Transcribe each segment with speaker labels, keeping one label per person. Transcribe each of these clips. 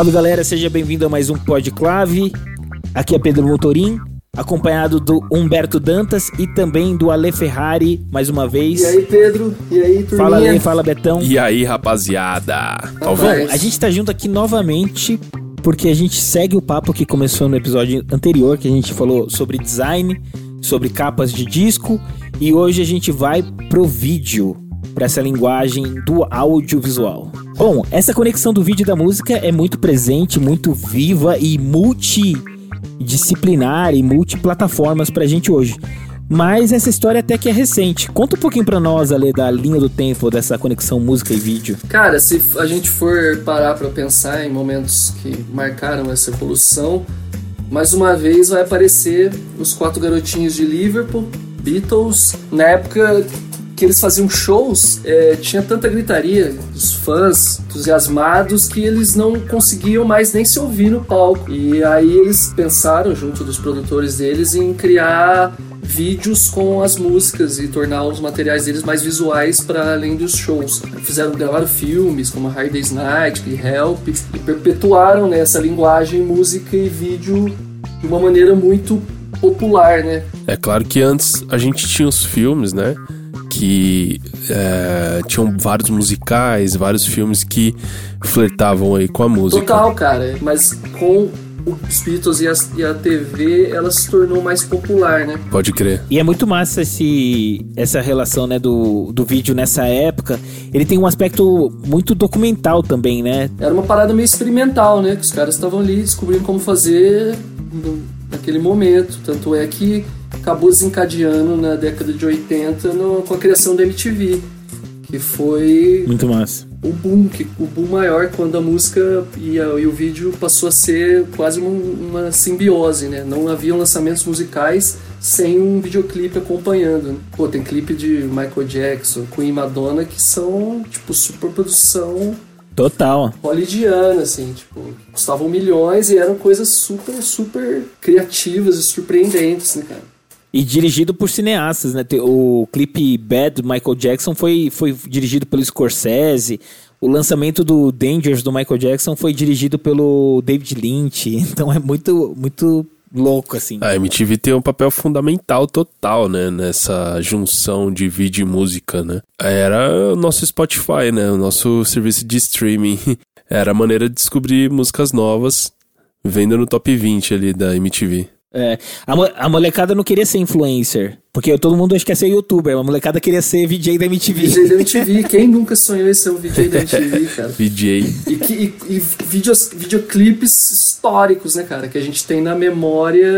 Speaker 1: Salve galera, seja bem-vindo a mais um Podclave. Aqui é Pedro Motorim, acompanhado do Humberto Dantas e também do Ale Ferrari, mais uma vez.
Speaker 2: E aí, Pedro? E aí, turminha?
Speaker 1: Fala Ale, fala Betão.
Speaker 3: E aí, rapaziada?
Speaker 2: Tá
Speaker 1: Bom, a gente tá junto aqui novamente porque a gente segue o papo que começou no episódio anterior, que a gente falou sobre design, sobre capas de disco, e hoje a gente vai pro vídeo, para essa linguagem do audiovisual. Bom, essa conexão do vídeo e da música é muito presente, muito viva e multidisciplinar e multiplataformas pra gente hoje. Mas essa história até que é recente. Conta um pouquinho pra nós, da linha do tempo dessa conexão música e vídeo.
Speaker 2: Cara, se a gente for parar pra pensar em momentos que marcaram essa evolução, mais uma vez vai aparecer os quatro garotinhos de Liverpool, Beatles, na época que eles faziam shows, é, tinha tanta gritaria dos fãs entusiasmados que eles não conseguiam mais nem se ouvir no palco. E aí eles pensaram, junto dos produtores deles, em criar vídeos com as músicas e tornar os materiais deles mais visuais para além dos shows. Fizeram gravaram filmes como Hard Day's Night e Help e perpetuaram né, essa linguagem música e vídeo de uma maneira muito popular, né?
Speaker 3: É claro que antes a gente tinha os filmes, né? Que é, tinham vários musicais, vários filmes que flertavam aí com a música.
Speaker 2: Total, cara. Mas com os Beatles e a, e a TV, ela se tornou mais popular, né?
Speaker 3: Pode crer.
Speaker 1: E é muito massa esse, essa relação, né, do, do vídeo nessa época. Ele tem um aspecto muito documental também, né?
Speaker 2: Era uma parada meio experimental, né? Que os caras estavam ali descobrindo como fazer naquele momento. Tanto é que acabou desencadeando na década de 80 no, com a criação da MTV, que foi
Speaker 1: muito massa.
Speaker 2: O boom, que, o boom maior quando a música e, a, e o vídeo passou a ser quase uma, uma, simbiose, né? Não haviam lançamentos musicais sem um videoclipe acompanhando. Né? Pô, tem clipe de Michael Jackson, Queen Madonna que são tipo superprodução
Speaker 1: Total.
Speaker 2: Hollywoodiana, assim, tipo, custavam milhões e eram coisas super, super criativas e surpreendentes, né, cara?
Speaker 1: E dirigido por cineastas, né? O clipe Bad do Michael Jackson foi, foi dirigido pelo Scorsese. O lançamento do Dangerous do Michael Jackson foi dirigido pelo David Lynch. Então é muito, muito louco, assim.
Speaker 3: A MTV tem um papel fundamental total, né? Nessa junção de vídeo e música, né? Era o nosso Spotify, né? O nosso serviço de streaming. Era a maneira de descobrir músicas novas vendo no top 20 ali da MTV.
Speaker 1: É, a, a molecada não queria ser influencer, porque todo mundo acha que quer ser youtuber, a molecada queria ser VJ da MTV.
Speaker 2: VJ da MTV, quem nunca sonhou em ser um VJ da MTV, cara?
Speaker 3: VJ.
Speaker 2: E, e, e videos, videoclipes históricos, né, cara, que a gente tem na memória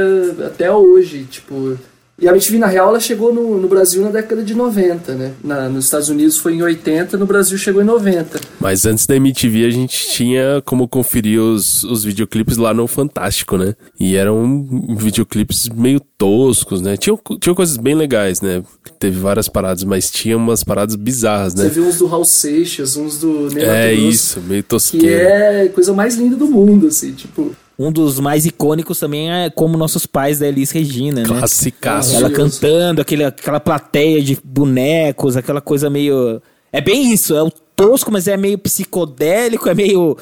Speaker 2: até hoje, tipo... E a MTV, na real, ela chegou no, no Brasil na década de 90, né? Na, nos Estados Unidos foi em 80, no Brasil chegou em 90.
Speaker 3: Mas antes da MTV a gente tinha como conferir os, os videoclipes lá no Fantástico, né? E eram videoclipes meio toscos, né? Tinham, tinham coisas bem legais, né? Teve várias paradas, mas tinha umas paradas bizarras, né?
Speaker 2: Você viu uns do Raul Seixas, uns do
Speaker 3: Neymar É isso, meio tosqueiro.
Speaker 2: Que é coisa mais linda do mundo, assim, tipo...
Speaker 1: Um dos mais icônicos também é como nossos pais da Elis Regina, né?
Speaker 3: Classicaço.
Speaker 1: Ela cantando, aquele, aquela plateia de bonecos, aquela coisa meio. É bem isso, é o tosco, mas é meio psicodélico, é meio.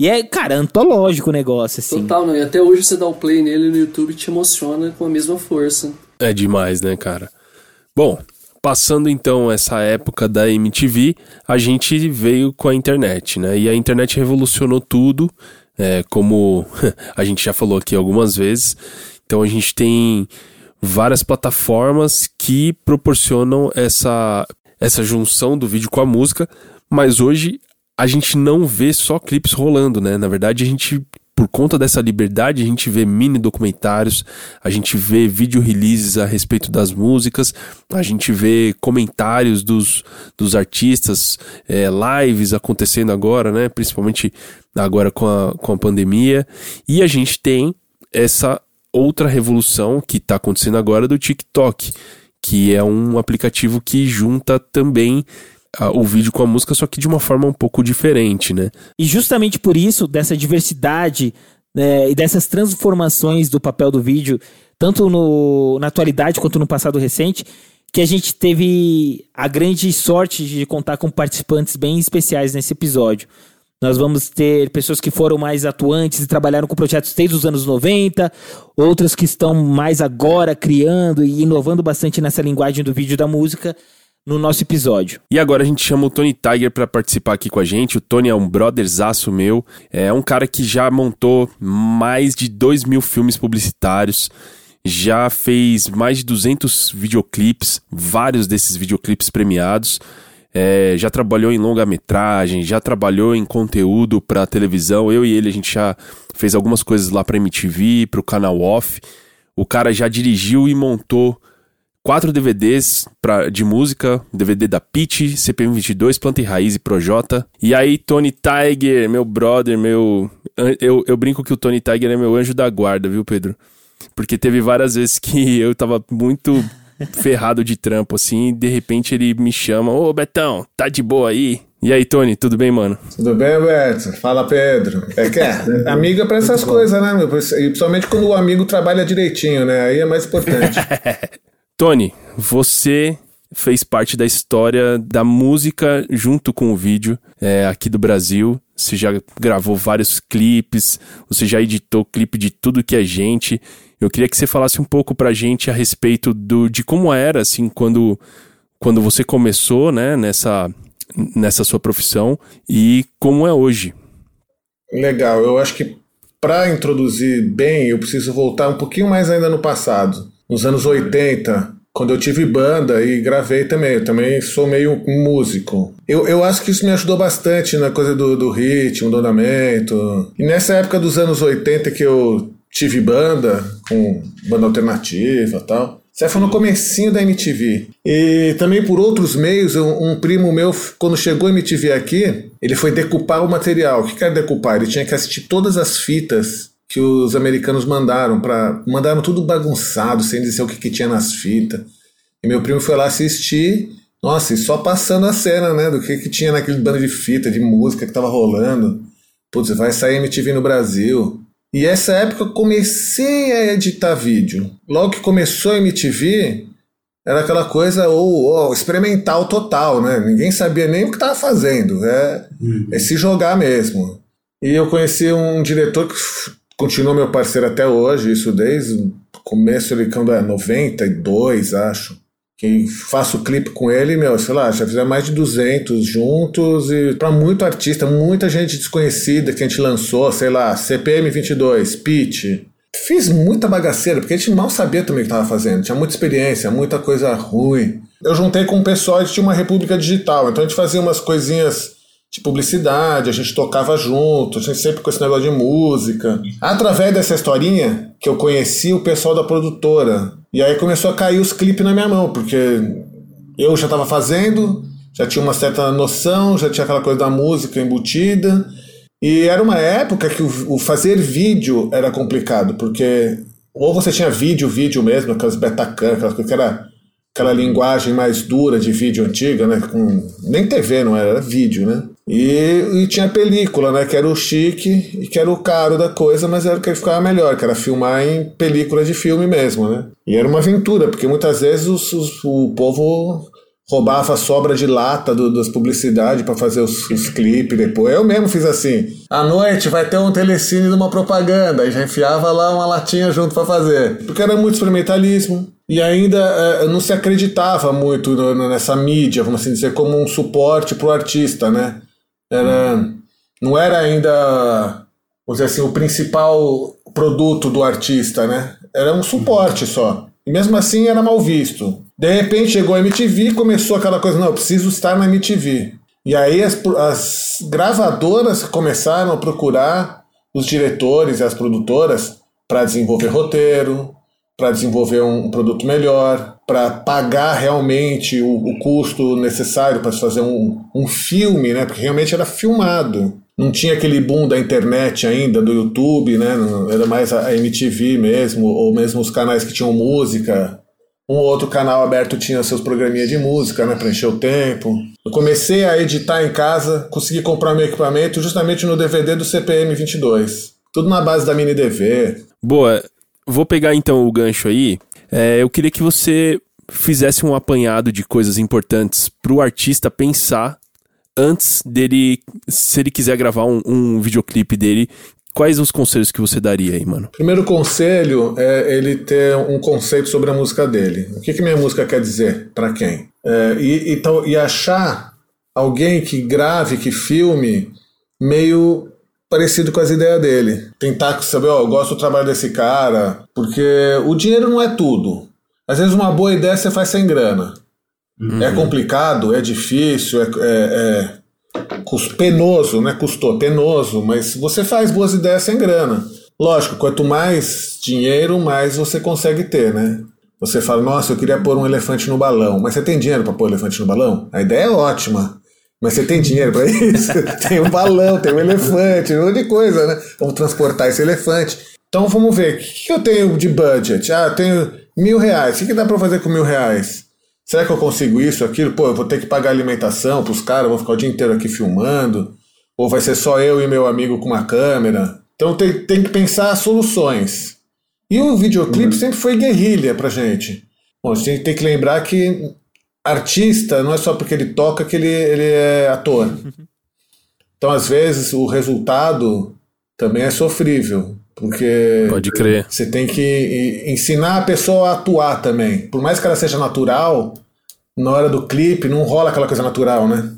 Speaker 1: E é, cara, antológico o negócio, assim.
Speaker 2: Total, não. E até hoje você dá o play nele no YouTube e te emociona com a mesma força.
Speaker 3: É demais, né, cara? Bom, passando então essa época da MTV, a gente veio com a internet, né? E a internet revolucionou tudo é, como a gente já falou aqui algumas vezes. Então a gente tem várias plataformas que proporcionam essa, essa junção do vídeo com a música, mas hoje a gente não vê só clipes rolando, né? Na verdade, a gente, por conta dessa liberdade, a gente vê mini documentários, a gente vê vídeo releases a respeito das músicas, a gente vê comentários dos, dos artistas, é, lives acontecendo agora, né? Principalmente agora com a, com a pandemia. E a gente tem essa outra revolução que está acontecendo agora do TikTok, que é um aplicativo que junta também o vídeo com a música, só que de uma forma um pouco diferente, né?
Speaker 1: E justamente por isso, dessa diversidade né, e dessas transformações do papel do vídeo, tanto no, na atualidade quanto no passado recente, que a gente teve a grande sorte de contar com participantes bem especiais nesse episódio. Nós vamos ter pessoas que foram mais atuantes e trabalharam com projetos desde os anos 90, outras que estão mais agora criando e inovando bastante nessa linguagem do vídeo da música no nosso episódio.
Speaker 3: E agora a gente chama o Tony Tiger para participar aqui com a gente. O Tony é um brotherzaço meu, é um cara que já montou mais de 2 mil filmes publicitários, já fez mais de 200 videoclipes, vários desses videoclipes premiados é, já trabalhou em longa-metragem, já trabalhou em conteúdo para televisão. Eu e ele, a gente já fez algumas coisas lá para MTV, para o canal Off. O cara já dirigiu e montou quatro DVDs pra, de música, DVD da Pitch, CPM 22, Planta e Raiz e Projota. E aí, Tony Tiger, meu brother, meu... Eu, eu brinco que o Tony Tiger é meu anjo da guarda, viu, Pedro? Porque teve várias vezes que eu tava muito ferrado de trampo, assim, e de repente ele me chama, ô Betão, tá de boa aí? E aí, Tony, tudo bem, mano?
Speaker 4: Tudo bem, Beto? Fala, Pedro. É que é, amigo é pra essas coisas, né, meu? E principalmente quando o amigo trabalha direitinho, né? Aí é mais importante.
Speaker 3: Tony, você fez parte da história da música junto com o vídeo é, aqui do Brasil. Você já gravou vários clipes, você já editou clipe de tudo que é gente. Eu queria que você falasse um pouco pra gente a respeito do, de como era, assim, quando, quando você começou, né, nessa, nessa sua profissão e como é hoje.
Speaker 4: Legal, eu acho que para introduzir bem, eu preciso voltar um pouquinho mais ainda no passado. Nos anos 80, quando eu tive banda e gravei também, eu também sou meio músico. Eu, eu acho que isso me ajudou bastante na coisa do, do ritmo, do andamento. E nessa época dos anos 80 que eu tive banda, com banda alternativa tal. Isso foi no comecinho da MTV. E também por outros meios, um, um, primo meu, quando chegou a MTV aqui, ele foi decupar o material. O que quer decupar? Ele tinha que assistir todas as fitas que os americanos mandaram para mandaram tudo bagunçado, sem dizer o que, que tinha nas fitas. E meu primo foi lá assistir, nossa, e só passando a cena, né, do que, que tinha naquele bando de fita, de música que tava rolando. Putz, vai sair MTV no Brasil. E essa época eu comecei a editar vídeo. Logo que começou a MTV, era aquela coisa ou oh, experimental total, né? Ninguém sabia nem o que estava fazendo. É, uhum. é se jogar mesmo. E eu conheci um diretor que continua meu parceiro até hoje, isso desde o começo, ele quando é 92, acho que faço clipe com ele, meu, sei lá, já fizemos mais de 200 juntos e para muito artista, muita gente desconhecida que a gente lançou, sei lá, CPM 22, Pitch. Fiz muita bagaceira, porque a gente mal sabia também o que estava fazendo, tinha muita experiência, muita coisa ruim. Eu juntei com um pessoal, a gente tinha uma república digital, então a gente fazia umas coisinhas de publicidade, a gente tocava junto, a gente sempre com esse negócio de música. Através dessa historinha que eu conheci o pessoal da produtora. E aí começou a cair os clipes na minha mão, porque eu já estava fazendo, já tinha uma certa noção, já tinha aquela coisa da música embutida. E era uma época que o, fazer vídeo era complicado, porque ou você tinha vídeo, vídeo mesmo, aquelas betacam, aquelas coisas que era aquela linguagem mais dura de vídeo antiga, né? Com, nem TV não era, era vídeo, né? E, e, tinha película, né? Que era o chique e que era o caro da coisa, mas era o que ficava melhor, que era filmar em película de filme mesmo, né? E era uma aventura, porque muitas vezes os, os, o povo roubava a sobra de lata do, das publicidades para fazer os, os clipes depois. Eu mesmo fiz assim. À noite vai ter um telecine de uma propaganda, e já enfiava lá uma latinha junto para fazer. Porque era muito experimentalismo. E ainda é, não se acreditava muito nessa mídia, vamos assim dizer, como um suporte para o artista, né? Era, não era ainda, vamos dizer assim, o principal produto do artista, né? Era um suporte só. E mesmo assim era mal visto. De repente chegou a MTV e começou aquela coisa, não, eu preciso estar na MTV. E aí as, as gravadoras começaram a procurar os diretores e as produtoras para desenvolver roteiro, para desenvolver um produto melhor, para pagar realmente o, o custo necessário para fazer um, um filme, né? Porque realmente era filmado. Não tinha aquele boom da internet ainda, do YouTube, né? Era mais a MTV mesmo, ou mesmo os canais que tinham música. Um outro canal aberto tinha seus programinhas de música, né? Para encher o tempo. Eu comecei a editar em casa, consegui comprar meu equipamento justamente no DVD do CPM 22. Tudo na base da mini DV.
Speaker 3: Boa, Vou pegar então o gancho aí. É, eu queria que você fizesse um apanhado de coisas importantes para o artista pensar antes dele, se ele quiser gravar um, um videoclipe dele, quais os conselhos que você daria aí, mano?
Speaker 4: Primeiro conselho é ele ter um conceito sobre a música dele. O que, que minha música quer dizer? para quem? É, e, e, e achar alguém que grave, que filme, meio parecido com as ideias dele. Tentar saber, ó, eu gosto do trabalho desse cara, porque o dinheiro não é tudo. Às vezes uma boa ideia você faz sem grana. Uhum. É complicado, é difícil, é, é, é penoso, né? Custou, penoso, mas você faz boas ideias sem grana. Lógico, quanto mais dinheiro, mais você consegue ter, né? Você fala, nossa, eu queria pôr um elefante no balão, mas você tem dinheiro para pôr um elefante no balão? A ideia é ótima. Mas você tem dinheiro para isso? tem um balão, tem um elefante, um monte de coisa, né? Vamos transportar esse elefante. Então vamos ver, o que eu tenho de budget? Ah, eu tenho mil reais. O que dá para fazer com mil reais? Será que eu consigo isso, aquilo? Pô, eu vou ter que pagar alimentação pros caras, vou ficar o dia inteiro aqui filmando. Ou vai ser só eu e meu amigo com uma câmera. Então tem, tem que pensar soluções. E o videoclipe uhum. sempre foi guerrilha pra gente. Bom, a gente tem que lembrar que artista não é só porque ele toca que ele, ele é ator. Então, às vezes, o resultado também é sofrível. Porque
Speaker 3: Pode crer.
Speaker 4: você tem que ensinar a pessoa a atuar também. Por mais que ela seja natural, na hora do clipe não rola aquela coisa natural, né?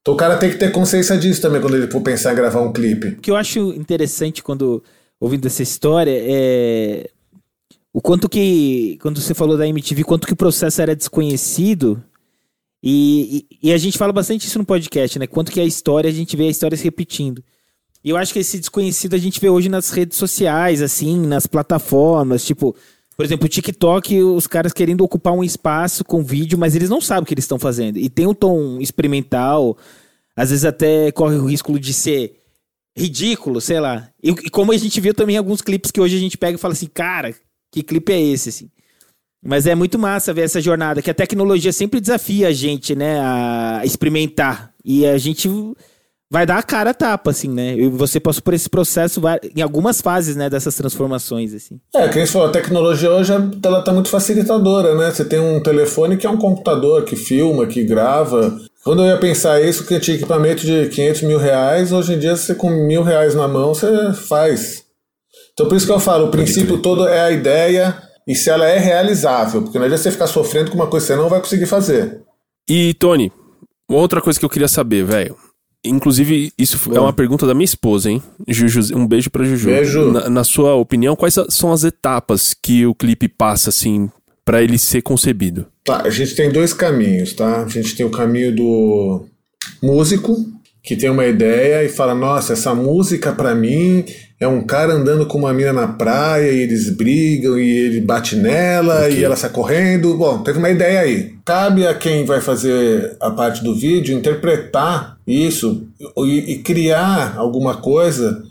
Speaker 4: Então o cara tem que ter consciência disso também quando ele for pensar em gravar um clipe.
Speaker 1: O que eu acho interessante quando ouvindo essa história é o quanto que, quando você falou da MTV, quanto que o processo era desconhecido. E, e, e, a gente fala bastante isso no podcast, né? Quanto que a história, a gente vê a história se repetindo. E eu acho que esse desconhecido a gente vê hoje nas redes sociais, assim, nas plataformas, tipo, por exemplo, o TikTok, os caras querendo ocupar um espaço com vídeo, mas eles não sabem o que eles estão fazendo. E tem um tom experimental, às vezes até corre o risco de ser ridículo, sei lá. E, e como a gente viu também alguns clipes que hoje a gente pega e fala assim, cara, que clipe é esse, assim. Mas é muito massa ver essa jornada, que a tecnologia sempre desafia a gente, né, a experimentar. E a gente vai dar a cara a tapa, assim, né? E você passou por esse processo em algumas fases, né, dessas transformações, assim.
Speaker 4: É, que falou, a tecnologia hoje ela tá muito facilitadora, né? Você tem um telefone que é um computador que filma, que grava. Quando eu ia pensar isso, que tinha equipamento de 500 mil reais, hoje em dia você com mil reais na mão, você faz. Então por isso que eu falo, o princípio todo é a ideia e se ela é realizável, porque não adianta você ficar sofrendo com uma coisa que você não vai conseguir fazer.
Speaker 3: E, Tony, outra coisa que eu queria saber, velho. Inclusive, isso Bom. é uma pergunta da minha esposa, hein? Juju, um beijo pra Juju.
Speaker 4: Beijo.
Speaker 3: Na, na sua opinião, quais são as etapas que o clipe passa, assim, para ele ser concebido?
Speaker 4: Tá, a gente tem dois caminhos, tá? A gente tem o caminho do músico, que tem uma ideia e fala: Nossa, essa música para mim é um cara andando com uma mina na praia e eles brigam e ele bate nela okay. e ela sai correndo. Bom, teve uma ideia aí. Cabe a quem vai fazer a parte do vídeo interpretar isso e, e criar alguma coisa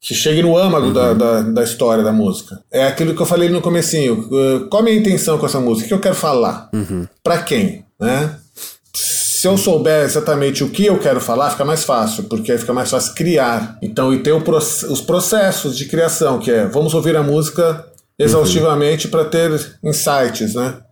Speaker 4: que chegue no âmago uhum. da, da, da, história da música. É aquilo que eu falei no comecinho. Uh, qual a minha intenção com essa música? O que eu quero falar?
Speaker 3: Uhum.
Speaker 4: Para quem? Né? Se eu souber exatamente o que eu quero falar, fica mais fácil, porque aí fica mais fácil criar. Então, e ter os processos de criação, que é vamos ouvir a música exaustivamente uhum. para ter insights, né? O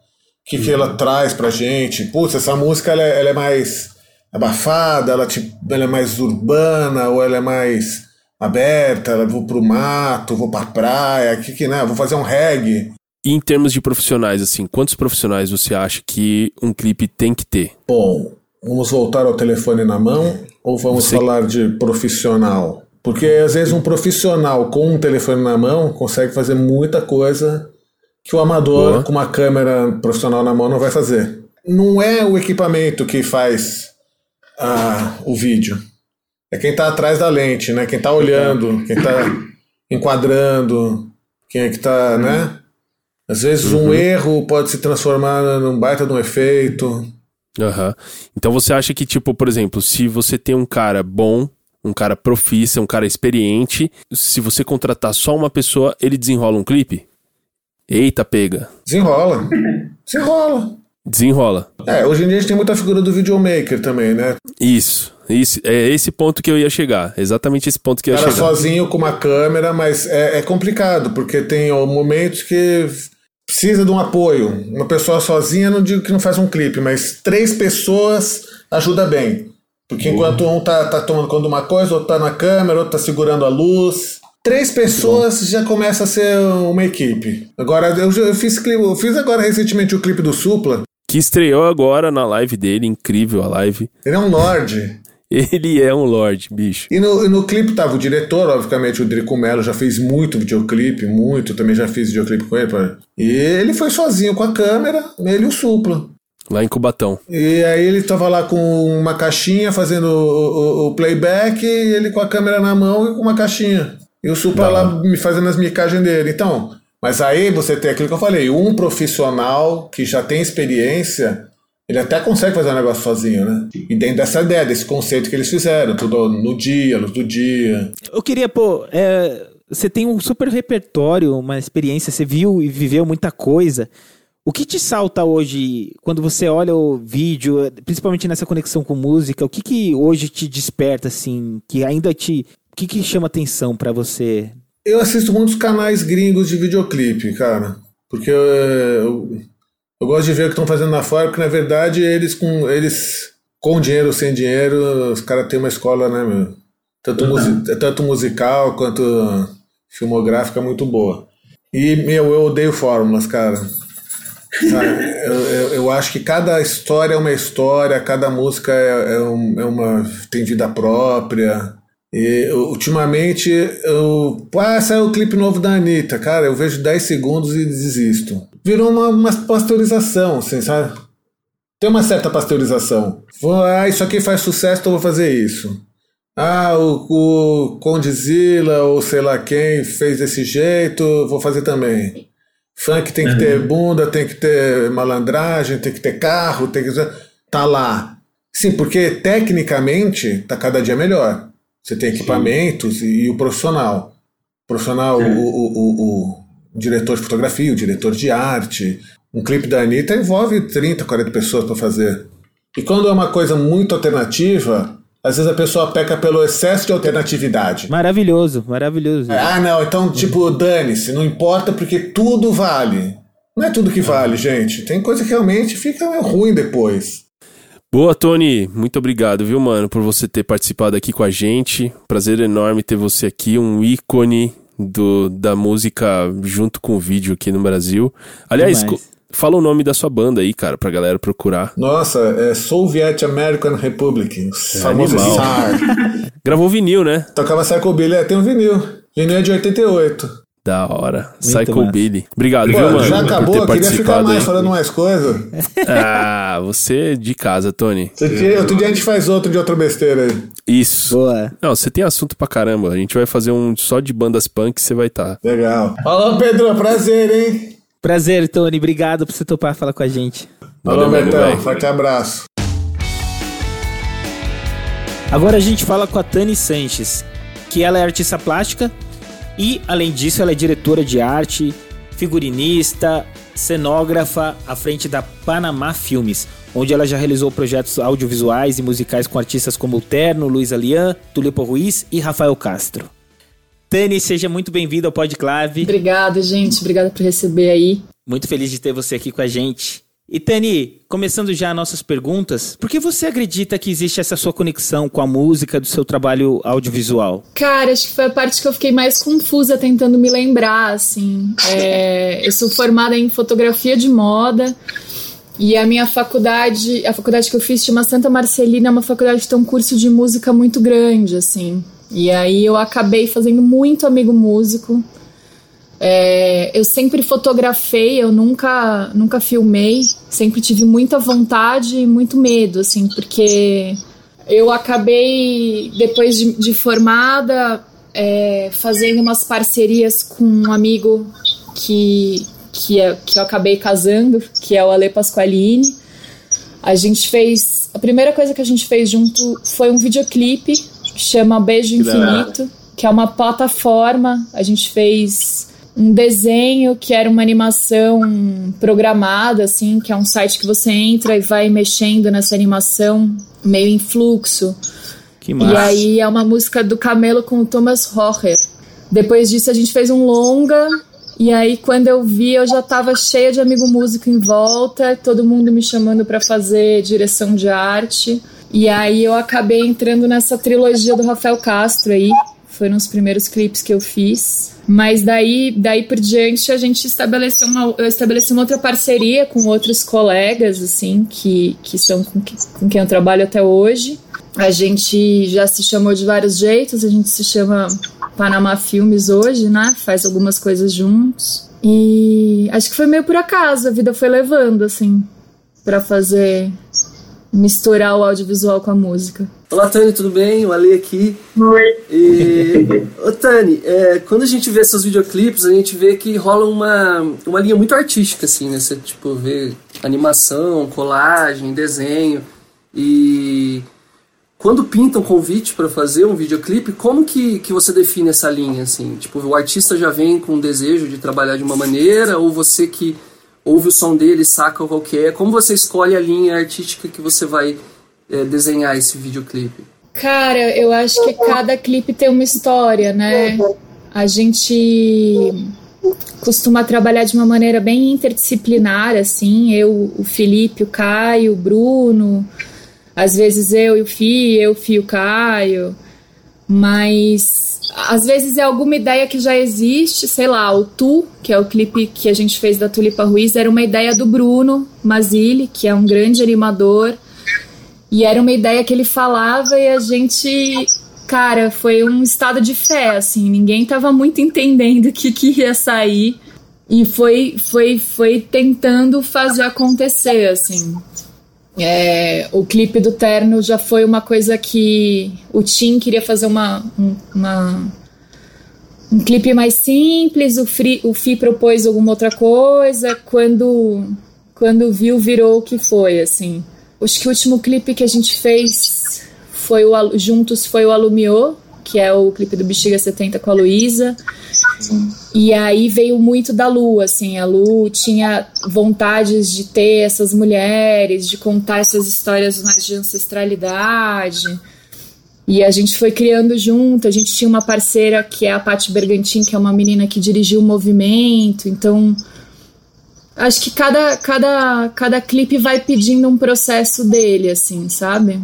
Speaker 4: que, uhum. que ela uhum. traz pra gente. Putz, essa música ela é, ela é mais abafada, ela, tipo, ela é mais urbana, ou ela é mais aberta, ela vou pro mato, vou pra praia, que que, né? Vou fazer um reggae.
Speaker 3: E em termos de profissionais, assim, quantos profissionais você acha que um clipe tem que ter?
Speaker 4: Bom, vamos voltar ao telefone na mão ou vamos você... falar de profissional? Porque às vezes um profissional com um telefone na mão consegue fazer muita coisa que o amador Boa. com uma câmera profissional na mão não vai fazer. Não é o equipamento que faz ah, o vídeo. É quem está atrás da lente, né? Quem está olhando, quem está enquadrando, quem é que está, né? Às vezes uhum. um erro pode se transformar num baita de um efeito.
Speaker 3: Uhum. Então você acha que, tipo, por exemplo, se você tem um cara bom, um cara profissa, um cara experiente, se você contratar só uma pessoa, ele desenrola um clipe? Eita, pega.
Speaker 4: Desenrola. Desenrola.
Speaker 3: Desenrola.
Speaker 4: É, hoje em dia a gente tem muita figura do videomaker também, né?
Speaker 3: Isso. Isso, é esse ponto que eu ia chegar. Exatamente esse ponto que eu ia
Speaker 4: cara
Speaker 3: chegar.
Speaker 4: sozinho com uma câmera, mas é, é complicado, porque tem ó, momentos que precisa de um apoio. Uma pessoa sozinha, não digo que não faz um clipe, mas três pessoas ajuda bem. Porque enquanto um tá, tá tomando conta de uma coisa, outro tá na câmera, outro tá segurando a luz. Três pessoas já começa a ser uma equipe. Agora, eu, eu fiz clipe, eu fiz agora recentemente o clipe do Supla.
Speaker 3: Que estreou agora na live dele, incrível a live.
Speaker 4: Ele é um lorde.
Speaker 3: Ele é um lorde, bicho.
Speaker 4: E no, no clipe tava o diretor, obviamente, o Drico Mello já fez muito videoclipe, muito, também já fiz videoclipe com ele. pá. E ele foi sozinho com a câmera, ele e o Supla.
Speaker 3: Lá em Cubatão.
Speaker 4: E aí ele tava lá com uma caixinha fazendo o, o- o playback, e ele com a câmera na mão e com uma caixinha. E o Supla lá me fazendo as micagens dele. Então, mas aí você tem aquilo que eu falei, um profissional que já tem experiência, ele até consegue fazer um negócio sozinho, né? E dentro dessa ideia, desse conceito que eles fizeram, tudo no dia, luz do dia.
Speaker 1: Eu queria, pô, é, você tem um super repertório, uma experiência, você viu e viveu muita coisa. O que te salta hoje quando você olha o vídeo, principalmente nessa conexão com música? O que, que hoje te desperta, assim, que ainda te. O que, que chama atenção pra você?
Speaker 4: Eu assisto muitos canais gringos de videoclipe, cara. Porque eu, eu, eu gosto de ver o que estão fazendo lá fora, porque na verdade eles com eles com dinheiro ou sem dinheiro, os caras têm uma escola, né, meu? Tanto, musi- tanto musical quanto filmográfica muito boa. E, meu, eu odeio fórmulas, cara. Eu, eu, eu acho que cada história é uma história, cada música é, é, um- é uma. tem vida própria. E eu- ultimamente eu. Ah, saiu o clipe novo da Anitta. Cara, eu vejo 10 segundos e desisto. Virou uma, uma pasteurização, assim, sabe? Tem uma certa pasteurização. Vou, ah, isso aqui faz sucesso, então vou fazer isso. Ah, o, o Condzilla ou sei lá quem fez desse jeito, vou fazer também. Funk tem que ter bunda, tem que ter malandragem, tem que ter carro, tem que. Tá lá. Sim, porque tecnicamente tá cada dia melhor. Você tem equipamentos e, e o profissional. O profissional, o, o, o, o diretor de fotografia, o diretor de arte. Um clipe da Anitta envolve 30, 40 pessoas para fazer. E quando é uma coisa muito alternativa, às vezes a pessoa peca pelo excesso de alternatividade.
Speaker 1: Maravilhoso, maravilhoso.
Speaker 4: Ah, não, então, tipo, dane-se, não importa porque tudo vale. Não é tudo que vale, gente. Tem coisa que realmente fica ruim depois.
Speaker 3: Boa, Tony. Muito obrigado, viu, mano, por você ter participado aqui com a gente. Prazer enorme ter você aqui, um ícone do, da música junto com o vídeo aqui no Brasil. Aliás,
Speaker 1: Demais.
Speaker 3: fala o nome da sua banda aí, cara, pra galera procurar.
Speaker 4: Nossa, é Soviet American Republic, o famoso. SAR.
Speaker 3: Gravou vinil, né?
Speaker 4: Tocava Psychobilly, é, tem um vinil. Vinil é de 88.
Speaker 3: Da hora.
Speaker 1: Muito
Speaker 3: Psycho
Speaker 1: massa.
Speaker 3: Billy. Obrigado,
Speaker 4: Pô,
Speaker 3: viu, mano?
Speaker 4: já
Speaker 3: por
Speaker 4: acabou, eu queria ficar mais
Speaker 3: aí.
Speaker 4: falando mais coisa.
Speaker 3: Ah, você é de casa, Tony.
Speaker 4: Outro dia, outro dia a gente faz outro de outra besteira aí.
Speaker 3: Isso.
Speaker 1: Boa.
Speaker 3: Não, você tem assunto pra caramba. A gente vai fazer um só de bandas punk, você vai estar. Tá.
Speaker 4: Legal. Falou, Pedro, prazer, hein?
Speaker 1: Prazer, Tony. Obrigado por você topar falar com a gente.
Speaker 4: Falou,
Speaker 3: Valeu,
Speaker 4: Betão. Forte abraço.
Speaker 1: Agora a gente fala com a Tani Sanches, que ela é artista plástica e, além disso, ela é diretora de arte, figurinista, cenógrafa à frente da Panamá Filmes, onde ela já realizou projetos audiovisuais e musicais com artistas como o Terno, Luiz Alian, Tulipo Ruiz e Rafael Castro. Tani, seja muito bem-vindo ao Podclave.
Speaker 5: Obrigada, gente. Obrigada por receber aí.
Speaker 1: Muito feliz de ter você aqui com a gente. E Tani, começando já nossas perguntas, por que você acredita que existe essa sua conexão com a música do seu trabalho audiovisual?
Speaker 5: Cara, acho que foi a parte que eu fiquei mais confusa tentando me lembrar, assim. É, eu sou formada em fotografia de moda e a minha faculdade, a faculdade que eu fiz chama Santa Marcelina, é uma faculdade que tem um curso de música muito grande, assim. E aí eu acabei fazendo muito amigo músico. É, eu sempre fotografei, eu nunca, nunca filmei, sempre tive muita vontade e muito medo, assim, porque eu acabei, depois de, de formada, é, fazendo umas parcerias com um amigo que, que, é, que eu acabei casando, que é o Ale Pasqualini. A gente fez. A primeira coisa que a gente fez junto foi um videoclipe que chama Beijo Infinito, que é uma plataforma. A gente fez um desenho que era uma animação programada, assim, que é um site que você entra e vai mexendo nessa animação meio em fluxo.
Speaker 1: Que
Speaker 5: E
Speaker 1: massa.
Speaker 5: aí é uma música do Camelo com o Thomas Rocher. Depois disso a gente fez um longa. E aí quando eu vi eu já tava cheia de amigo músico em volta, todo mundo me chamando para fazer direção de arte. E aí eu acabei entrando nessa trilogia do Rafael Castro aí. Foram os primeiros clipes que eu fiz. Mas daí, daí por diante a gente estabeleceu uma, eu estabeleci uma outra parceria com outros colegas, assim, que, que são com, que, com quem eu trabalho até hoje. A gente já se chamou de vários jeitos, a gente se chama Panamá Filmes hoje, né? Faz algumas coisas juntos. E acho que foi meio por acaso, a vida foi levando, assim, para fazer misturar o audiovisual com a música.
Speaker 2: Olá, Tani, tudo bem? O Ali aqui.
Speaker 5: Oi.
Speaker 2: E, ô, Tani, é, quando a gente vê seus videoclipes, a gente vê que rola uma, uma linha muito artística, assim, né? Você, tipo, vê animação, colagem, desenho. E quando pintam um convite para fazer um videoclipe, como que, que você define essa linha, assim? Tipo, o artista já vem com o desejo de trabalhar de uma maneira, ou você que ouve o som dele, saca qual que é? Como você escolhe a linha artística que você vai é, desenhar esse videoclipe?
Speaker 5: Cara, eu acho que cada clipe tem uma história, né? A gente costuma trabalhar de uma maneira bem interdisciplinar, assim, eu, o Felipe, o Caio, o Bruno, às vezes eu e o Fih, eu, e o Caio, mas às vezes é alguma ideia que já existe, sei lá, o Tu, que é o clipe que a gente fez da Tulipa Ruiz, era uma ideia do Bruno Mazili, que é um grande animador, e era uma ideia que ele falava e a gente, cara, foi um estado de fé, assim, ninguém tava muito entendendo o que, que ia sair, e foi, foi, foi tentando fazer acontecer, assim. É, o clipe do Terno já foi uma coisa que o Tim queria fazer uma, uma um clipe mais simples, o, Free, o Fi propôs alguma outra coisa, quando, quando viu, virou o que foi, assim. Acho que o último clipe que a gente fez foi o, juntos foi o Alumiô, que é o clipe do Bexiga 70 com a Luísa. E aí veio muito da Lu, assim, a Lu tinha vontades de ter essas mulheres, de contar essas histórias mais de ancestralidade. E a gente foi criando junto, a gente tinha uma parceira que é a Paty Bergantin, que é uma menina que dirigiu o movimento, então acho que cada, cada, cada clipe vai pedindo um processo dele, assim, sabe?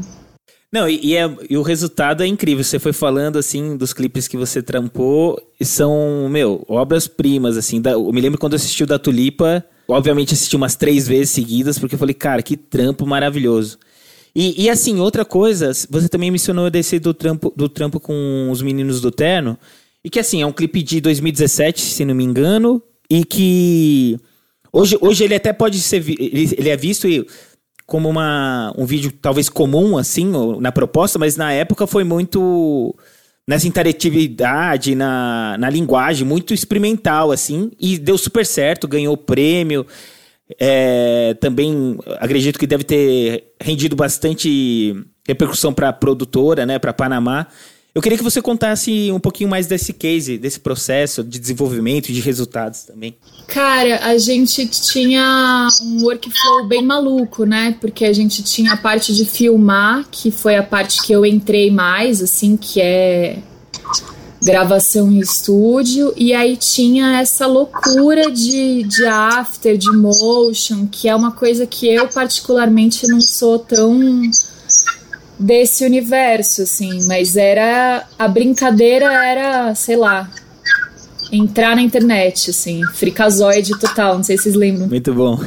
Speaker 1: Não, e, e, é, e, o resultado é incrível. Você foi falando, assim, dos clipes que você trampou, e são, meu, obras-primas, assim. Da, eu me lembro quando eu assisti o da Tulipa, obviamente assisti umas três vezes seguidas, porque eu falei, cara, que trampo maravilhoso. E, e assim, outra coisa, você também mencionou desse do trampo, do trampo com os meninos do Terno, e que assim, é um clipe de 2017, se não me engano, e que hoje, hoje ele até pode ser, ele, ele é visto como uma, um vídeo talvez comum, assim, na proposta, mas na época foi muito nessa interatividade, na, na linguagem, muito experimental, assim, e deu super certo, ganhou prêmio. É, também acredito que deve ter rendido bastante repercussão para a produtora, né, para Panamá. Eu queria que você contasse um pouquinho mais desse case, desse processo de desenvolvimento e de resultados também.
Speaker 5: Cara, a gente tinha um workflow bem maluco, né? Porque a gente tinha a parte de filmar, que foi a parte que eu entrei mais, assim, que é gravação em estúdio, e aí tinha essa loucura de, de after, de motion, que é uma coisa que eu particularmente não sou tão desse universo, assim, mas era. A brincadeira era, sei lá, entrar na internet, assim, fricazoide total, não sei se vocês lembram.
Speaker 1: Muito bom.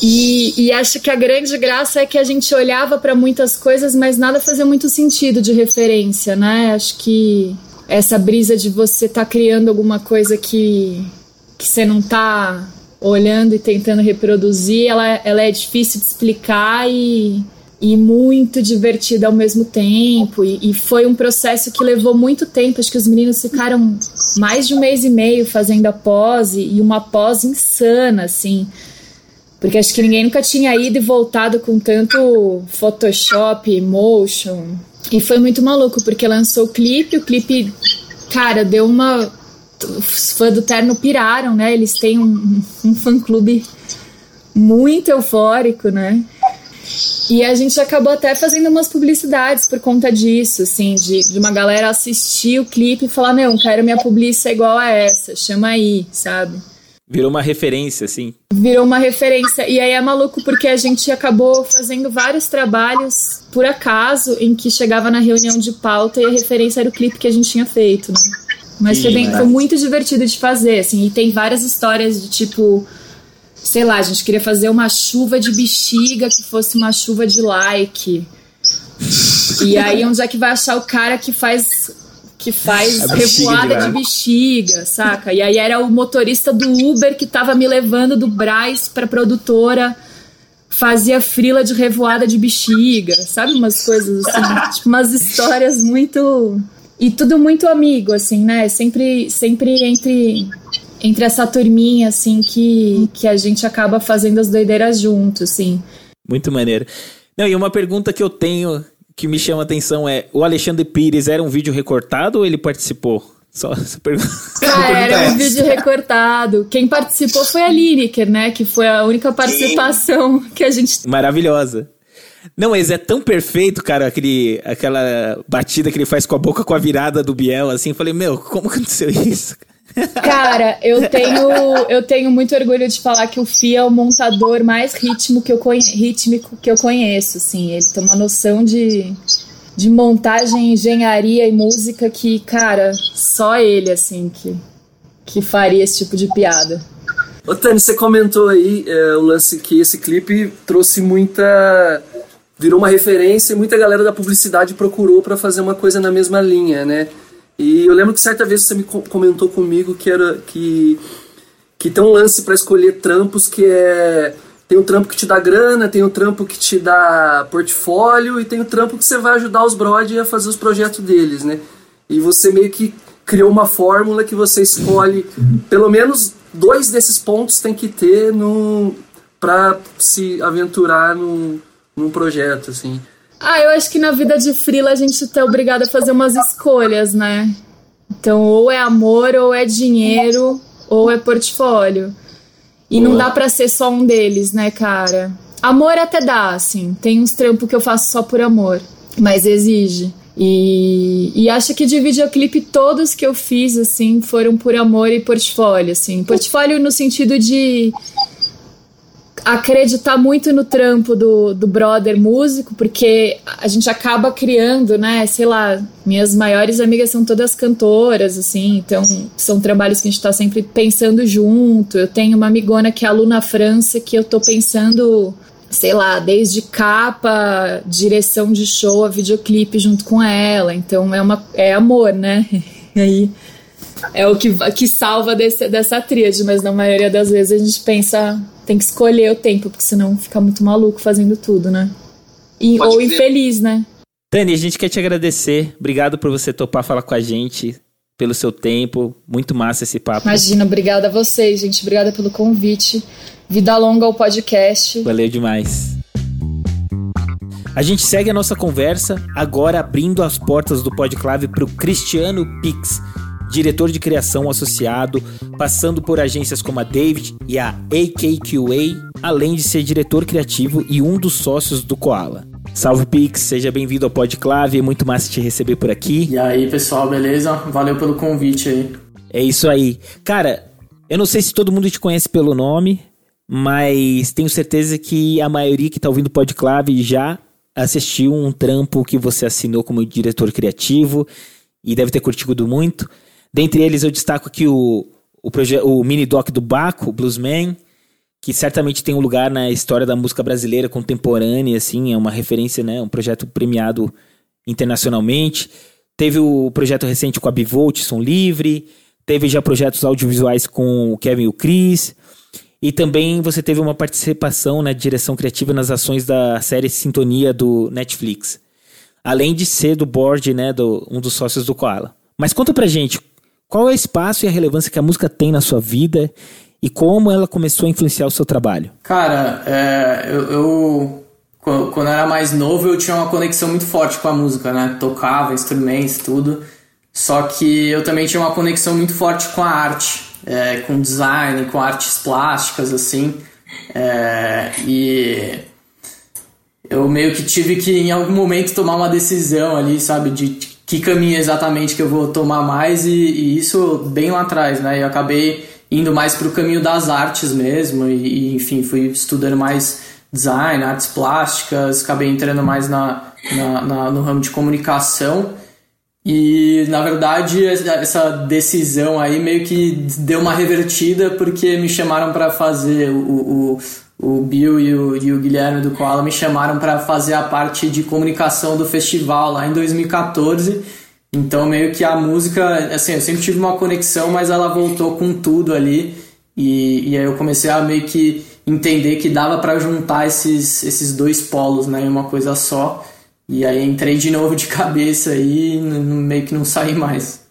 Speaker 5: e, e, acho que a grande graça é que a gente olhava para muitas coisas, mas nada fazia muito sentido de referência, né? Acho que essa brisa de você estar tá criando alguma coisa que, que você não tá olhando e tentando reproduzir, ela, ela é difícil de explicar e, e muito divertida ao mesmo tempo. E, e, foi um processo que levou muito tempo. Acho que os meninos ficaram mais de um mês e meio fazendo a pose e uma pose insana, assim. Porque acho que ninguém nunca tinha ido e voltado com tanto Photoshop, motion. E foi muito maluco, porque lançou o clipe, o clipe, cara, deu uma. Os fãs do Terno piraram, né? Eles têm um, um fã-clube muito eufórico, né? E a gente acabou até fazendo umas publicidades por conta disso, assim, de, de uma galera assistir o clipe e falar, não, quero minha publicidade igual a essa, chama aí, sabe?
Speaker 1: Virou uma referência, assim.
Speaker 5: Virou uma referência. E aí é maluco porque a gente acabou fazendo vários trabalhos por acaso em que chegava na reunião de pauta e a referência era o clipe que a gente tinha feito, né? Mas foi, bem, foi muito divertido de fazer, assim. E tem várias histórias de tipo sei lá, a gente queria fazer uma chuva de bexiga que fosse uma chuva de like. E aí, onde é que vai achar o cara que faz que faz revoada de, de, bexiga, saca? E aí era o motorista do Uber que tava me levando do Braz pra produtora, fazia frila de revoada de bexiga, sabe? Umas coisas assim, tipo, umas histórias muito. E tudo muito amigo, assim, né? Sempre, sempre entre entre essa turminha, assim, que, que a gente acaba fazendo as doideiras juntos, assim.
Speaker 1: Muito maneiro. Não, e uma pergunta que eu tenho que me chama a atenção é: o Alexandre Pires era um vídeo recortado ou ele participou? Só essa pergunta.
Speaker 5: Ah, era um vídeo recortado. Quem participou foi a Lineker, né? Que foi a única participação Sim. que a gente.
Speaker 1: Maravilhosa. Não, mas é tão perfeito, cara, aquele, aquela batida que ele faz com a boca com a virada do Biel, assim. Eu falei, meu, como aconteceu isso?
Speaker 5: Cara, eu tenho, eu tenho muito orgulho de falar que o Fia é o montador mais ritmo que eu rítmico que eu conheço, assim. Ele tem uma noção de, de montagem, engenharia e música que, cara, só ele, assim, que, que faria esse tipo de piada.
Speaker 2: Ô, Tânia, você comentou aí é, o lance que esse clipe trouxe muita. virou uma referência e muita galera da publicidade procurou para fazer uma coisa na mesma linha, né? E eu lembro que certa vez você me comentou comigo que era que que tem um lance para escolher trampos que é tem o trampo que te dá grana, tem o trampo que te dá portfólio e tem o trampo que você vai ajudar os brod a fazer os projetos deles, né? E você meio que criou uma fórmula que você escolhe pelo menos dois desses pontos tem que ter no para se aventurar num, num projeto assim.
Speaker 5: Ah, eu acho que na vida de frila a gente tá obrigado a fazer umas escolhas, né? Então, ou é amor, ou é dinheiro, ou é portfólio. E Boa. não dá para ser só um deles, né, cara? Amor até dá, assim. Tem uns trampos que eu faço só por amor, mas exige. E, e acho que de videoclipe todos que eu fiz, assim, foram por amor e portfólio, assim. Portfólio no sentido de acreditar muito no trampo do, do brother músico, porque a gente acaba criando, né? Sei lá, minhas maiores amigas são todas cantoras, assim, então são trabalhos que a gente tá sempre pensando junto. Eu tenho uma amigona que é aluna França que eu tô pensando, sei lá, desde capa, direção de show, a videoclipe junto com ela. Então é uma é amor, né? E aí é o que, que salva desse, dessa tríade, mas na maioria das vezes a gente pensa, tem que escolher o tempo, porque senão fica muito maluco fazendo tudo, né? E, ou infeliz, né?
Speaker 1: Dani, a gente quer te agradecer. Obrigado por você topar falar com a gente, pelo seu tempo. Muito massa esse papo.
Speaker 5: Imagina, obrigada a vocês, gente. Obrigada pelo convite. Vida longa ao podcast.
Speaker 1: Valeu demais. A gente segue a nossa conversa, agora abrindo as portas do Podclave para o Cristiano Pix diretor de criação associado, passando por agências como a David e a AKQA, além de ser diretor criativo e um dos sócios do Koala. Salve Pix, seja bem-vindo ao Podclave, é muito massa te receber por aqui.
Speaker 6: E aí pessoal, beleza? Valeu pelo convite aí.
Speaker 1: É isso aí. Cara, eu não sei se todo mundo te conhece pelo nome, mas tenho certeza que a maioria que tá ouvindo o Podclave já assistiu um trampo que você assinou como diretor criativo e deve ter curtido muito. Dentre eles eu destaco aqui o, o, o mini doc do Baco, Bluesman, que certamente tem um lugar na história da música brasileira contemporânea, assim, é uma referência, né, um projeto premiado internacionalmente. Teve o projeto recente com a Bivolt, Som Livre, teve já projetos audiovisuais com o Kevin e o Chris, e também você teve uma participação na né, direção criativa nas ações da série Sintonia do Netflix. Além de ser do board, né, do, um dos sócios do Koala. Mas conta pra gente, qual é o espaço e a relevância que a música tem na sua vida e como ela começou a influenciar o seu trabalho?
Speaker 6: Cara, é, eu, eu, quando eu era mais novo eu tinha uma conexão muito forte com a música, né? Tocava instrumentos, tudo. Só que eu também tinha uma conexão muito forte com a arte, é, com design, com artes plásticas, assim. É, e eu meio que tive que em algum momento tomar uma decisão ali, sabe, de que caminho exatamente que eu vou tomar mais e, e isso bem lá atrás, né? Eu acabei indo mais para o caminho das artes mesmo, e, e, enfim, fui estudando mais design, artes plásticas, acabei entrando mais na, na, na, no ramo de comunicação. E na verdade essa decisão aí meio que deu uma revertida porque me chamaram para fazer o, o, o Bill e o, e o Guilherme do Koala me chamaram para fazer a parte de comunicação do festival lá em 2014 então, meio que a música, assim, eu sempre tive uma conexão, mas ela voltou com tudo ali. E, e aí eu comecei a meio que entender que dava para juntar esses, esses dois polos, né, em uma coisa só. E aí entrei de novo de cabeça e meio que não saí mais.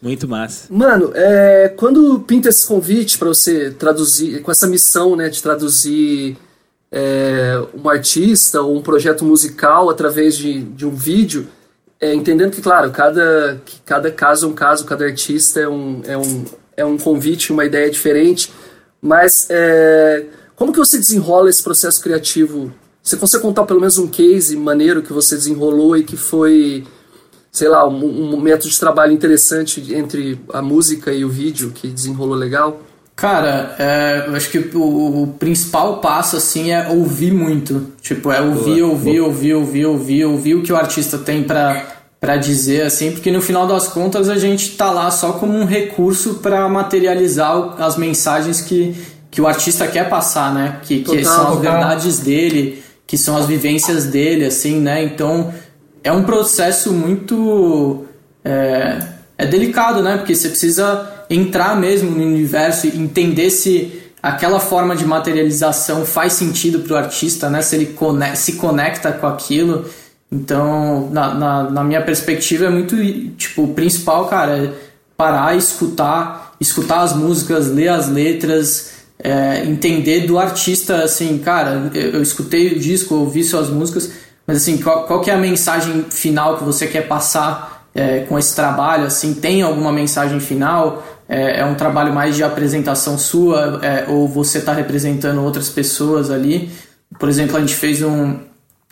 Speaker 1: Muito massa.
Speaker 2: Mano, é, quando pinta esse convite para você traduzir, com essa missão, né, de traduzir é, um artista ou um projeto musical através de, de um vídeo, é, entendendo que, claro, cada, que cada caso é um caso, cada artista é um, é um, é um convite, uma ideia diferente, mas é, como que você desenrola esse processo criativo? Você consegue contar pelo menos um case maneiro que você desenrolou e que foi, sei lá, um, um método de trabalho interessante entre a música e o vídeo que desenrolou legal?
Speaker 6: Cara, é, eu acho que o, o, principal passo assim é ouvir muito. Tipo, é ouvir, boa, ouvir, boa. ouvir, ouvir, ouvir, ouvir o que o artista tem para para dizer assim, porque no final das contas a gente tá lá só como um recurso para materializar as mensagens que, que o artista quer passar, né? Que, que total, são as verdades dele, que são as vivências dele, assim, né? Então é um processo muito é, é delicado, né? Porque você precisa entrar mesmo no universo e entender se aquela forma de materialização faz sentido para o artista, né? Se ele se conecta com aquilo. Então, na, na, na, minha perspectiva, é muito tipo, o principal, cara, é parar, escutar, escutar as músicas, ler as letras, é, entender do artista, assim, cara, eu, eu, escutei o disco, ouvi suas músicas, mas assim, qual, qual que é a mensagem final que você quer passar é, com esse trabalho? Assim, tem alguma mensagem final? é, é um trabalho mais de apresentação sua é, ou você está representando outras pessoas ali. Por exemplo, a gente fez um,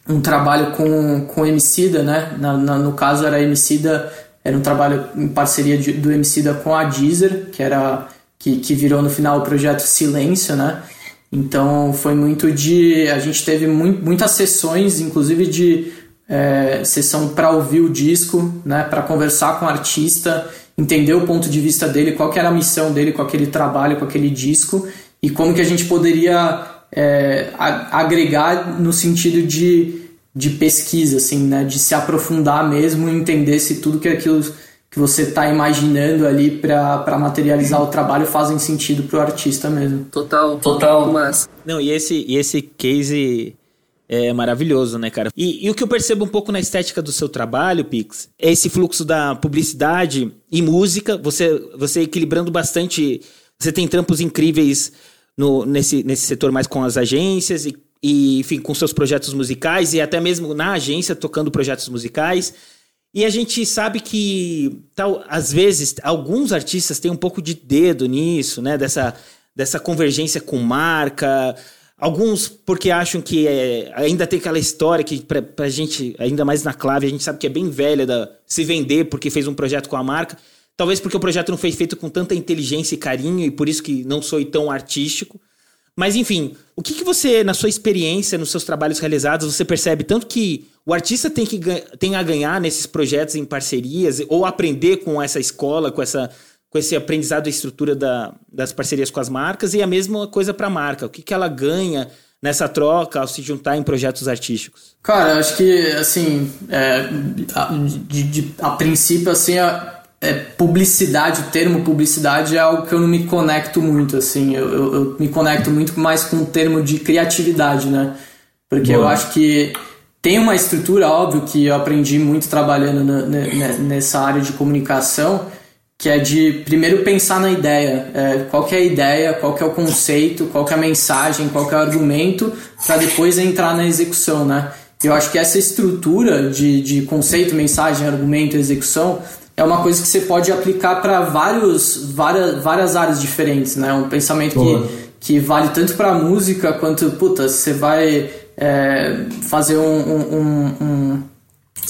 Speaker 6: um trabalho com, com Emicida, né? Na, na, no caso era Emicida, era um trabalho em parceria de, do Emicida com a Deezer, que era que, que virou no final o projeto Silêncio, né? Então foi muito de. A gente teve muito, muitas sessões, inclusive de é, sessão para ouvir o disco, né? Para conversar com o artista entender o ponto de vista dele, qual que era a missão dele com aquele trabalho, com aquele disco e como que a gente poderia é, agregar no sentido de, de pesquisa, assim, né? De se aprofundar mesmo e entender se tudo que aquilo que você está imaginando ali para materializar o trabalho fazem sentido para o artista mesmo.
Speaker 2: Total, total. Mas...
Speaker 1: Não, e esse, e esse case é maravilhoso, né, cara? E, e, o que eu percebo um pouco na estética do seu trabalho, Pix, é esse fluxo da publicidade e música, você, você equilibrando bastante. Você tem trampos incríveis no, nesse, nesse setor mais com as agências e, e, enfim, com seus projetos musicais e até mesmo na agência tocando projetos musicais. E a gente sabe que, tal, às vezes, alguns artistas têm um pouco de dedo nisso, né? Dessa, dessa convergência com marca, Alguns porque acham que é, ainda tem aquela história que pra, pra gente, ainda mais na clave, a gente sabe que é bem velha da se vender porque fez um projeto com a marca. Talvez porque o projeto não foi feito com tanta inteligência e carinho e por isso que não sou tão artístico. Mas enfim, o que, que você, na sua experiência, nos seus trabalhos realizados, você percebe tanto que o artista tem, que, tem a ganhar nesses projetos em parcerias ou aprender com essa escola, com essa com esse aprendizado e estrutura da, das parcerias com as marcas e a mesma coisa para a marca. O que, que ela ganha nessa troca ao se juntar em projetos artísticos?
Speaker 6: Cara, acho que, assim, é, a, de, de, a princípio, assim, a, é, publicidade, o termo publicidade é algo que eu não me conecto muito, assim, eu, eu, eu me conecto muito mais com o termo de criatividade, né? Porque Boa. eu acho que tem uma estrutura, óbvio, que eu aprendi muito trabalhando na, na, nessa área de comunicação, que é de primeiro pensar na ideia, é, qual que é a ideia, qual que é o conceito, qual que é a mensagem, qual que é o argumento, para depois entrar na execução, né? Eu acho que essa estrutura de, de conceito, mensagem, argumento, execução é uma coisa que você pode aplicar para vários várias, várias áreas diferentes, né? Um pensamento que, que vale tanto para música quanto, puta, você vai é, fazer um, um, um,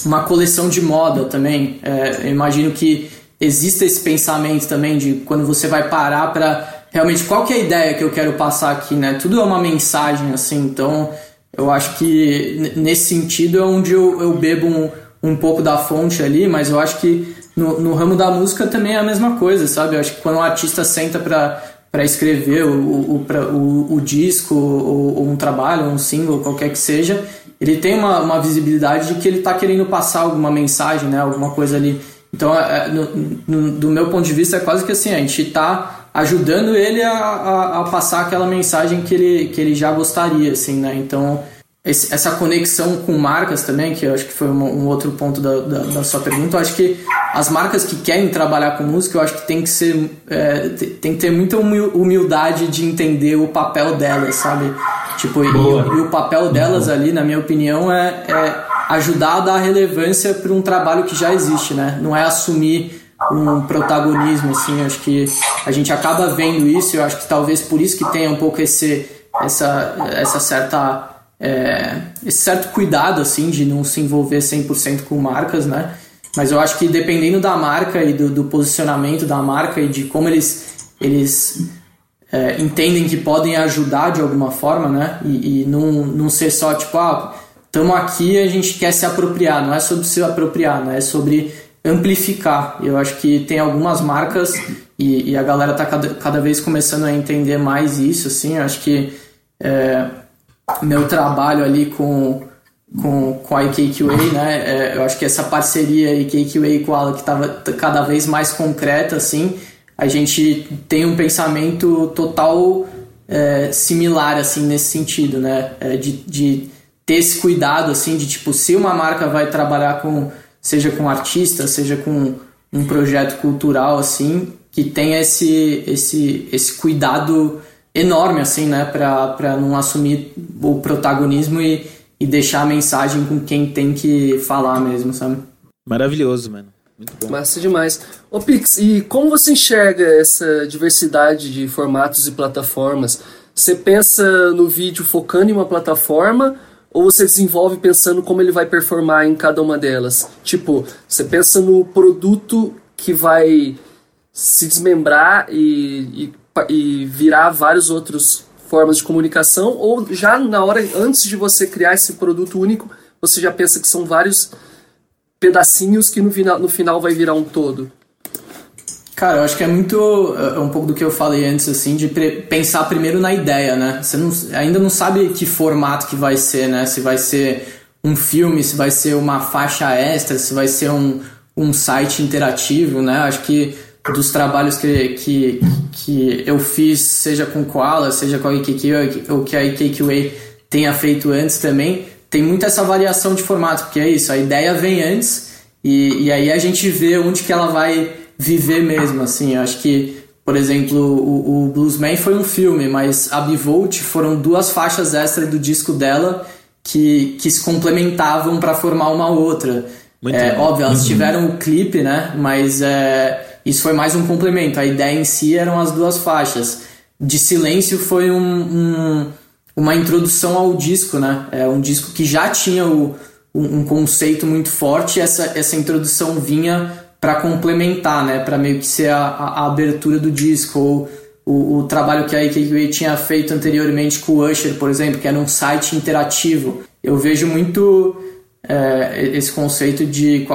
Speaker 6: uma coleção de moda também. É, eu imagino que existe esse pensamento também de quando você vai parar para realmente qual que é a ideia que eu quero passar aqui, né? Tudo é uma mensagem, assim, então eu acho que nesse sentido é onde eu, eu bebo um, um pouco da fonte ali, mas eu acho que no, no ramo da música também é a mesma coisa, sabe? Eu acho que quando um artista senta para para escrever o, o, o, o disco ou, ou, um trabalho, um single, qualquer que seja, ele tem uma, uma visibilidade de que ele está querendo passar alguma mensagem, né, alguma coisa ali. Então, é, no, no, do meu ponto de vista, é quase que assim, a gente está ajudando ele a, a, a, passar aquela mensagem que ele, que ele já gostaria, assim, né? Então, esse, essa conexão com marcas também, que eu acho que foi um, um outro ponto da, da, da, sua pergunta, eu acho que as marcas que querem trabalhar com música, eu acho que tem que ser é, tem que ter muita humildade de entender o papel delas, sabe? Tipo, e, e, o papel delas ali, na minha opinião, é, é ajudar a dar relevância para um trabalho que já existe, né? Não é assumir um protagonismo, assim, acho que a gente acaba vendo isso, eu acho que talvez por isso que tenha um pouco esse, essa, essa certa é, esse certo cuidado assim de não se envolver 100% com marcas, né? Mas eu acho que dependendo da marca e do, do posicionamento da marca e de como eles, eles é, entendem que podem ajudar de alguma forma, né? E, e não, não ser só tipo, ah, estamos aqui a gente quer se apropriar. Não é sobre se apropriar, né? É sobre amplificar. Eu acho que tem algumas marcas e, e a galera está cada, cada vez começando a entender mais isso, assim. Eu acho que é, meu trabalho ali com, com, com a IKQA, né? É, eu acho que essa parceria IKQA e Koala que estava cada vez mais concreta, assim, a gente tem um pensamento total é, similar, assim, nesse sentido, né? É, de, de ter esse cuidado, assim, de tipo, se uma marca vai trabalhar com, seja com artista, seja com um projeto cultural, assim, que tenha esse, esse, esse cuidado enorme, assim, né? Pra, não assumir o protagonismo e, e deixar a mensagem com quem tem que falar mesmo, sabe?
Speaker 1: Maravilhoso, mano. Muito bom.
Speaker 2: Massa demais. Ô Pix, e como você enxerga essa diversidade de formatos e plataformas? Você pensa no vídeo focando em uma plataforma ou você desenvolve pensando como ele vai performar em cada uma delas? Tipo, você pensa no produto que vai se desmembrar e, e e virar várias outras formas de comunicação, ou já na hora, antes de você criar esse produto único, você já pensa que são vários pedacinhos que no final, no final vai virar um todo?
Speaker 6: Cara, eu acho que é muito. É um pouco do que eu falei antes, assim, de pensar primeiro na ideia, né? Você não, ainda não sabe que formato que vai ser, né? Se vai ser um filme, se vai ser uma faixa extra, se vai ser um, um site interativo, né? Acho que dos trabalhos que, que, que eu fiz, seja com Koala, seja com a IKQA, ou que a IKQA tenha feito antes também, tem muita essa variação de formato, porque é isso, a ideia vem antes e, e aí a gente vê onde que ela vai viver mesmo, assim, eu acho que, por exemplo, o, o Bluesman foi um filme, mas a Bivolt foram duas faixas extras do disco dela que, que se complementavam para formar uma outra. Muito é, óbvio, elas uhum. tiveram o clipe, né, mas é isso foi mais um complemento. A ideia em si eram as duas faixas. De Silêncio foi um, um, uma introdução ao disco, né? É um disco que já tinha o, um, um conceito muito forte essa, essa introdução vinha para complementar, né? Para meio que ser a, a, a, abertura do disco. Ou o, o trabalho que a IKQA tinha feito anteriormente com o Usher, por exemplo, que era um site interativo. Eu vejo muito é, esse conceito de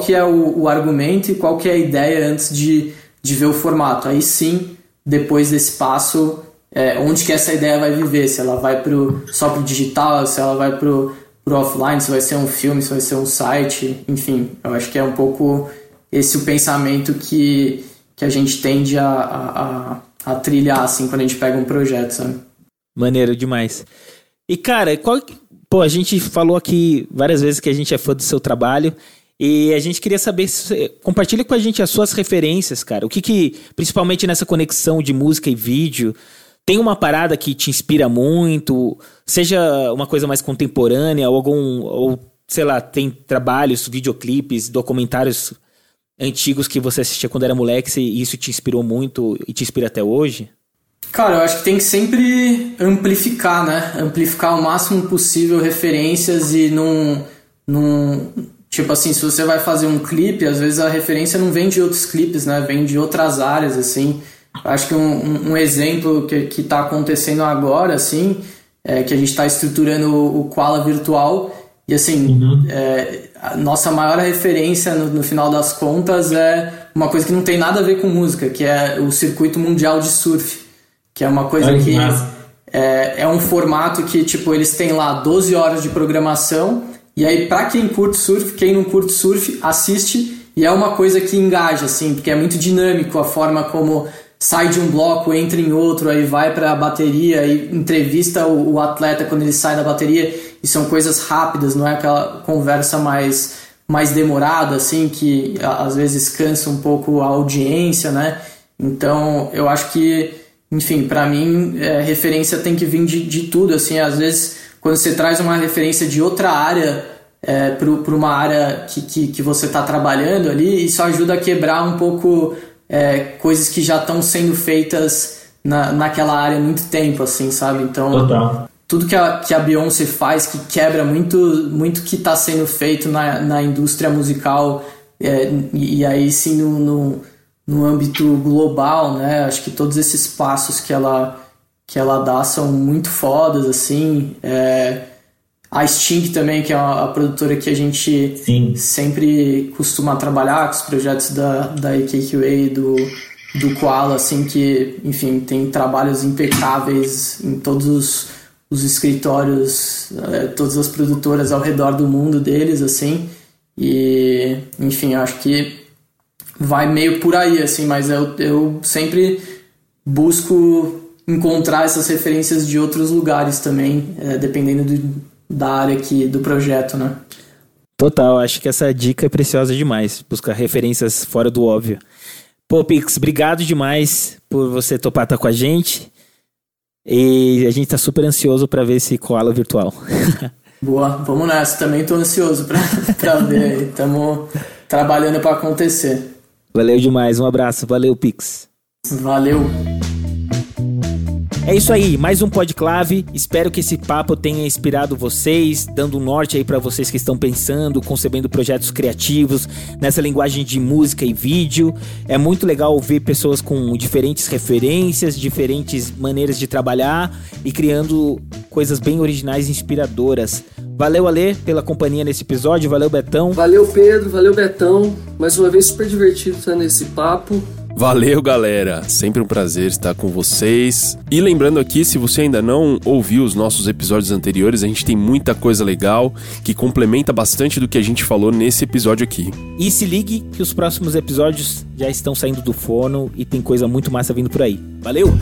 Speaker 6: que é o, o, argumento e qual que é a ideia antes de, de ver o formato. Aí sim, depois desse passo, é, onde que essa ideia vai viver, se ela vai pro, só para o digital, se ela vai para o offline, se vai ser um filme, se vai ser um site, enfim, eu acho que é um pouco esse o pensamento que, que a gente tende a, a, a, a trilhar, assim, quando a gente pega um projeto, sabe?
Speaker 1: Maneiro demais. E, cara, qual... Pô, a gente falou aqui várias vezes que a gente é fã do seu trabalho e a gente queria saber, se, compartilha com a gente as suas referências, cara. O que que, principalmente nessa conexão de música e vídeo, tem uma parada que te inspira muito, seja uma coisa mais contemporânea ou algum, ou sei lá, tem trabalhos, videoclipes, documentários antigos que você assistia quando era moleque e isso te inspirou muito e te inspira até hoje?
Speaker 6: Cara, eu acho que tem que sempre amplificar, né? Amplificar o máximo possível referências e não, não Tipo assim, se você vai fazer um clipe, às vezes a referência não vem de outros clipes, né? Vem de outras áreas, assim. Acho que um, um exemplo que está acontecendo agora, assim, é que a gente está estruturando o, o Koala virtual e assim, uhum. é, a nossa maior referência no, no, final das contas é uma coisa que não tem nada a ver com música, que é o circuito mundial de surf, que é uma coisa que é, é, um formato que tipo eles têm lá 12 horas de programação e aí para quem curte surf, quem não curte surf assiste e é uma coisa que engaja assim, porque é muito dinâmico a forma como sai de um bloco, entra em outro, aí vai para a bateria e entrevista o, o, atleta quando ele sai da bateria. E são coisas rápidas, não é aquela conversa mais, mais demorada, assim, que às vezes cansa um pouco a audiência, né? Então, eu acho que, enfim, para mim, é, referência tem que vir de, de tudo, assim, às vezes quando você traz uma referência de outra área é, para uma área que, que, que você está trabalhando ali, isso ajuda a quebrar um pouco é, coisas que já estão sendo feitas na, naquela área há muito tempo, assim, sabe? Então, Total. tudo que a, que a Beyoncé faz que quebra muito muito que está sendo feito na, na indústria musical é, e, e, aí sim no, no, no âmbito global, né? Acho que todos esses passos que ela que ela dá são muito fodas, assim. É, a Sting também, que é a, a produtora que a gente Sim. sempre costuma trabalhar com os projetos da, da AKQA, do, do Koala, assim, que, enfim, tem trabalhos impecáveis em todos os, os escritórios, é, todas as produtoras ao redor do mundo deles, assim. E, enfim, acho que vai meio por aí, assim, mas eu, eu sempre busco encontrar essas referências de outros lugares também, é, dependendo do, da área aqui do projeto, né?
Speaker 1: Total, acho que essa dica é preciosa demais, buscar referências fora do óbvio. Pô, Pix, obrigado demais por você topar estar com a gente. E a gente tá super ansioso para ver esse koala virtual.
Speaker 6: Boa, vamos nessa. Também tô ansioso pra ver aí. Tamo trabalhando para acontecer.
Speaker 1: Valeu demais, um abraço. Valeu, Pix.
Speaker 6: Valeu.
Speaker 1: É isso aí, mais um Podclave. Espero que esse papo tenha inspirado vocês, dando um norte aí para vocês que estão pensando, concebendo projetos criativos nessa linguagem de música e vídeo. É muito legal ver pessoas com diferentes referências, diferentes maneiras de trabalhar e criando coisas bem originais e inspiradoras. Valeu, Ale, pela companhia nesse episódio. Valeu, Betão.
Speaker 2: Valeu, Pedro. Valeu, Betão. Mais uma vez, super divertido estar nesse papo.
Speaker 3: Valeu, galera! Sempre um prazer estar com vocês. E lembrando aqui, se você ainda não ouviu os nossos episódios anteriores, a gente tem muita coisa legal que complementa bastante do que a gente falou nesse episódio aqui.
Speaker 1: E se ligue que os próximos episódios já estão saindo do forno e tem coisa muito massa vindo por aí. Valeu!